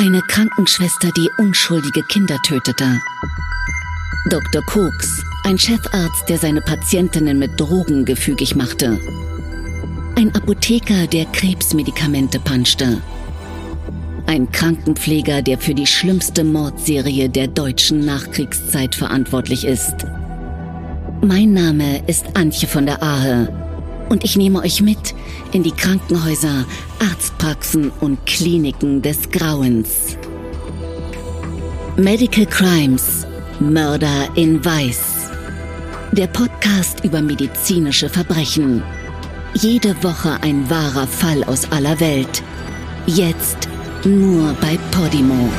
Eine Krankenschwester, die unschuldige Kinder tötete. Dr. Koks, ein Chefarzt, der seine Patientinnen mit Drogen gefügig machte. Ein Apotheker, der Krebsmedikamente panschte. Ein Krankenpfleger, der für die schlimmste Mordserie der deutschen Nachkriegszeit verantwortlich ist. Mein Name ist Antje von der Ahe und ich nehme euch mit in die Krankenhäuser, Arztpraxen und Kliniken des Grauens. Medical Crimes Mörder in Weiß. Der Podcast über medizinische Verbrechen. Jede Woche ein wahrer Fall aus aller Welt. Jetzt nur bei Podimo.